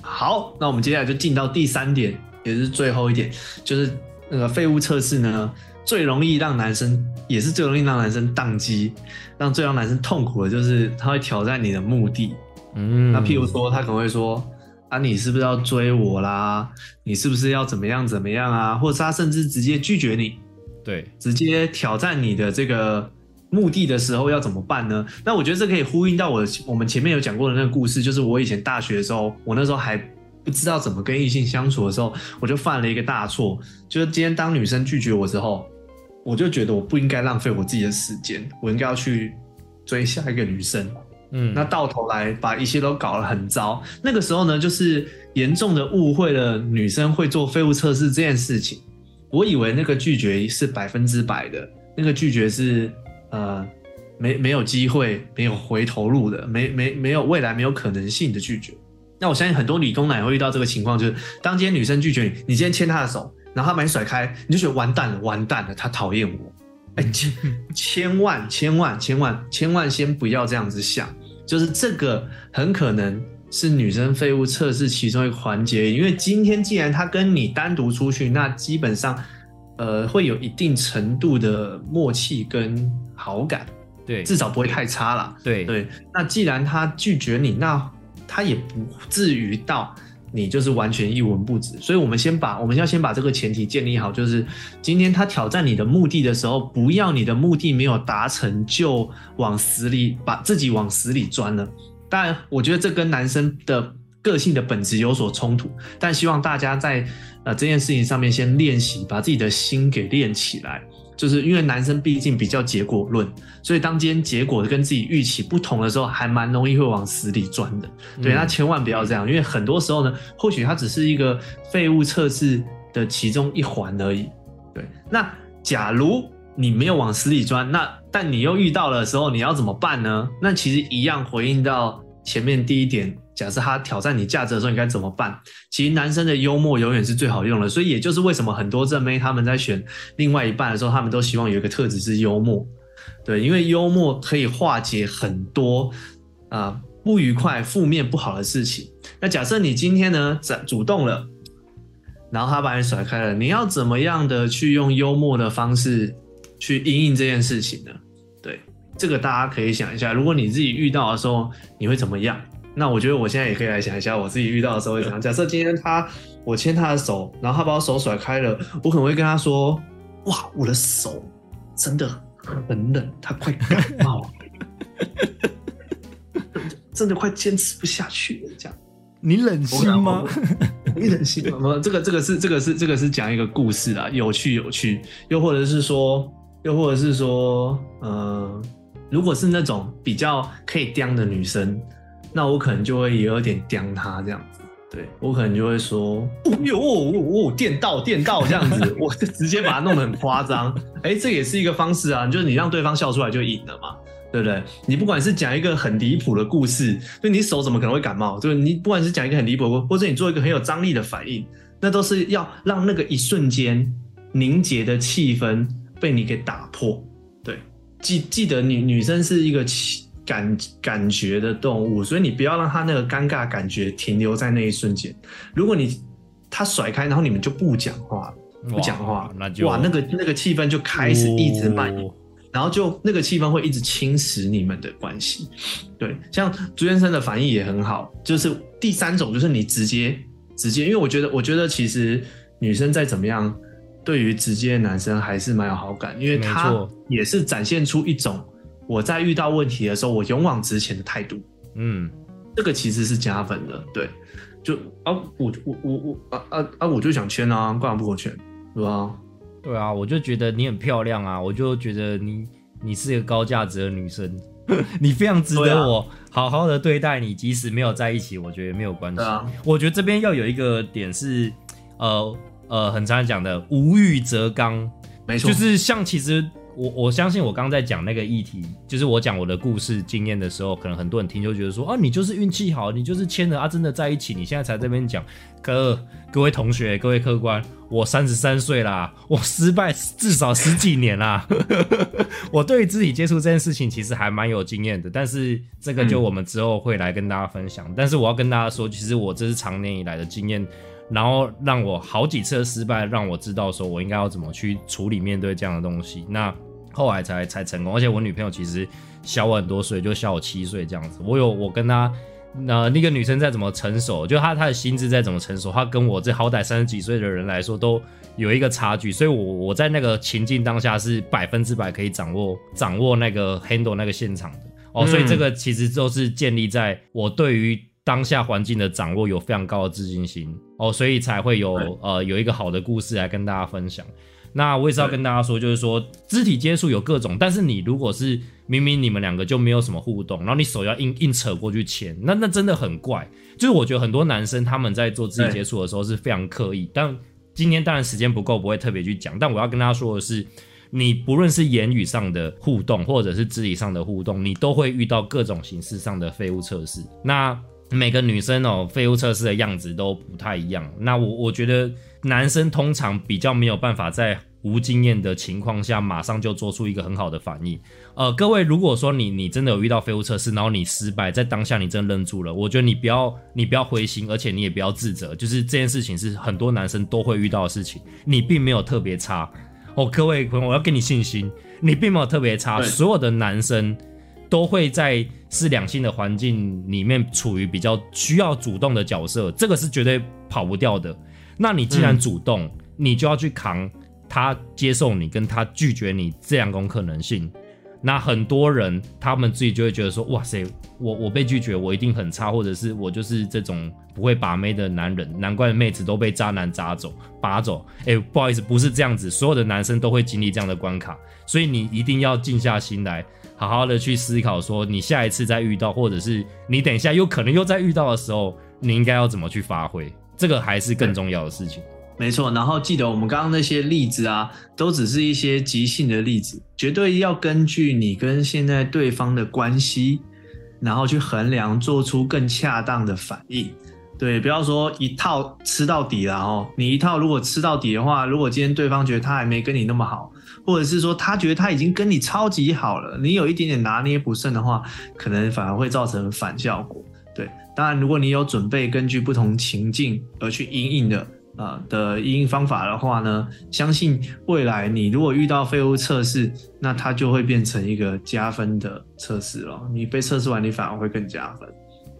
好，那我们接下来就进到第三点，也是最后一点，就是那个废物测试呢，最容易让男生，也是最容易让男生宕机，让最让男生痛苦的，就是他会挑战你的目的。嗯，那譬如说，他可能会说啊，你是不是要追我啦？你是不是要怎么样怎么样啊？或者他甚至直接拒绝你，对，直接挑战你的这个。目的的时候要怎么办呢？那我觉得这可以呼应到我我们前面有讲过的那个故事，就是我以前大学的时候，我那时候还不知道怎么跟异性相处的时候，我就犯了一个大错，就是今天当女生拒绝我之后，我就觉得我不应该浪费我自己的时间，我应该要去追下一个女生。嗯，那到头来把一切都搞得很糟。那个时候呢，就是严重的误会了女生会做废物测试这件事情。我以为那个拒绝是百分之百的，那个拒绝是。呃，没没有机会，没有回头路的，没没没有未来没有可能性的拒绝。那我相信很多理工男也会遇到这个情况，就是当今天女生拒绝你，你今天牵她的手，然后她把你甩开，你就觉得完蛋了，完蛋了，她讨厌我。哎，千千万千万千万千万先不要这样子想，就是这个很可能是女生废物测试其中一个环节，因为今天既然她跟你单独出去，那基本上。呃，会有一定程度的默契跟好感，对，至少不会太差了。对对，那既然她拒绝你，那他也不至于到你就是完全一文不值。所以，我们先把我们要先把这个前提建立好，就是今天他挑战你的目的的时候，不要你的目的没有达成就往死里把自己往死里钻了。当然，我觉得这跟男生的个性的本质有所冲突，但希望大家在。呃，这件事情上面先练习，把自己的心给练起来。就是因为男生毕竟比较结果论，所以当今天结果跟自己预期不同的时候，还蛮容易会往死里钻的。对，那千万不要这样，因为很多时候呢，或许它只是一个废物测试的其中一环而已。对，那假如你没有往死里钻，那但你又遇到的时候，你要怎么办呢？那其实一样回应到前面第一点。假设他挑战你价值的时候，你该怎么办？其实男生的幽默永远是最好用的，所以也就是为什么很多正妹他们在选另外一半的时候，他们都希望有一个特质是幽默，对，因为幽默可以化解很多啊不愉快、负面不好的事情。那假设你今天呢主主动了，然后他把你甩开了，你要怎么样的去用幽默的方式去应应这件事情呢？对，这个大家可以想一下，如果你自己遇到的时候，你会怎么样？那我觉得我现在也可以来想一下，我自己遇到的时候会怎样。假设今天他我牵他的手，然后他把我手甩开了，我可能会跟他说：“哇，我的手真的很冷，他快感冒了，真的快坚持不下去了。”这样，你忍心吗？你忍心吗？这个这个是这个是这个是讲一个故事啊，有趣有趣。又或者是说，又或者是说，呃，如果是那种比较可以刁的女生。那我可能就会也有点刁他这样子，对我可能就会说，哦哟哦哦电到电到这样子，<laughs> 我就直接把它弄得很夸张。哎，这也是一个方式啊，就是你让对方笑出来就赢了嘛，对不对？你不管是讲一个很离谱的故事，就你手怎么可能会感冒？就是你不管是讲一个很离谱，或者你做一个很有张力的反应，那都是要让那个一瞬间凝结的气氛被你给打破。对，记记得女女生是一个气。感感觉的动物，所以你不要让他那个尴尬感觉停留在那一瞬间。如果你他甩开，然后你们就不讲话，不讲话，那就哇，那个那个气氛就开始一直蔓延。哦然后就那个气氛会一直侵蚀你们的关系。对，像朱先生的反应也很好，就是第三种就是你直接直接，因为我觉得我觉得其实女生再怎么样，对于直接的男生还是蛮有好感，因为他也是展现出一种我在遇到问题的时候我勇往直前的态度，嗯，这个其实是加分的。对，就啊我我我我啊啊啊我就想签啊，干嘛不给我签？对吧？对啊，我就觉得你很漂亮啊，我就觉得你你是一个高价值的女生，<laughs> 你非常值得我好好的对待你，即使没有在一起，我觉得没有关系。啊我觉得这边要有一个点是，呃呃，很常讲的无欲则刚，没错，就是像其实我我相信我刚在讲那个议题，就是我讲我的故事经验的时候，可能很多人听就觉得说啊，你就是运气好，你就是签了啊，真的在一起，你现在才这边讲。可各位同学，各位客官，我三十三岁啦，我失败至少十几年啦。<laughs> 我对于肢体接触这件事情其实还蛮有经验的，但是这个就我们之后会来跟大家分享。但是我要跟大家说，其实我这是长年以来的经验，然后让我好几次的失败，让我知道说我应该要怎么去处理面对这样的东西。那后来才才成功，而且我女朋友其实小我很多岁，就小我七岁这样子。我有我跟她。那那个女生再怎么成熟，就她她的心智再怎么成熟，她跟我这好歹三十几岁的人来说，都有一个差距。所以我我在那个情境当下是百分之百可以掌握掌握那个 handle 那个现场的哦。嗯所以这个其实都是建立在我对于当下环境的掌握有非常高的自信心哦，所以才会有呃有一个好的故事来跟大家分享。那我也是要跟大家说，就是说肢体接触有各种，但是你如果是明明你们两个就没有什么互动，然后你手要硬硬扯过去牵，那那真的很怪。就是我觉得很多男生他们在做肢体接触的时候是非常刻意，但今天当然时间不够，不会特别去讲。但我要跟大家说的是，你不论是言语上的互动，或者是肢体上的互动，你都会遇到各种形式上的废物测试。那每个女生哦，废物测试的样子都不太一样。那我我觉得男生通常比较没有办法在无经验的情况下，马上就做出一个很好的反应。呃，各位，如果说你你真的有遇到废物测试，然后你失败，在当下你真的愣住了，我觉得你不要你不要灰心，而且你也不要自责，就是这件事情是很多男生都会遇到的事情，你并没有特别差哦。各位朋友，我要给你信心，你并没有特别差，所有的男生都会在是两性的环境里面处于比较需要主动的角色，这个是绝对跑不掉的。那你既然主动，你就要去扛他接受你跟他拒绝你这两种可能性。那很多人他们自己就会觉得说，哇塞，我我被拒绝，我一定很差，或者是我就是这种不会把妹的男人，难怪妹子都被渣男渣走拔走。哎、不好意思，不是这样子，所有的男生都会经历这样的关卡，所以你一定要静下心来，好好的去思考，说你下一次再遇到，或者是你等一下有可能又再遇到的时候，你应该要怎么去发挥，这个还是更重要的事情。没错，然后记得我们刚刚那些例子啊，都只是一些即兴的例子，绝对要根据你跟现在对方的关系，然后去衡量，做出更恰当的反应。对，不要说一套吃到底了哦。你一套如果吃到底的话，如果今天对方觉得他还没跟你那么好，或者是说他觉得他已经跟你超级好了，你有一点点拿捏不慎的话，可能反而会造成反效果。对，当然如果你有准备根据不同情境而去应应的。呃的应用方法的话呢，相信未来你如果遇到废物测试，那它就会变成一个加分的测试了。你被测试完，你反而会更加分。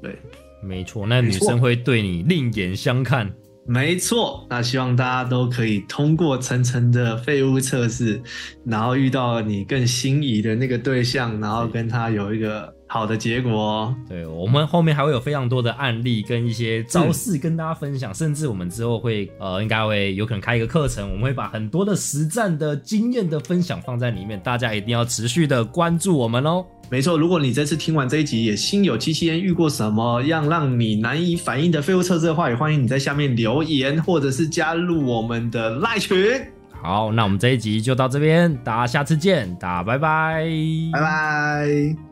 对，没错，那女生会对你另眼相看。没错。那希望大家都可以通过层层的废物测试，然后遇到你更心仪的那个对象，然后跟他有一个好的结果哦。对我们后面还会有非常多的案例跟一些招式跟大家分享，甚至我们之后会呃，应该会有可能开一个课程，我们会把很多的实战的经验的分享放在里面，大家一定要持续的关注我们哦。没错，如果你这次听完这一集也心有戚戚焉，遇过什么样让你难以反应的废物测试的话，也欢迎你在下面留言，或者是加入我们的赖群。好，那我们这一集就到这边，大家下次见，大家拜拜，拜拜。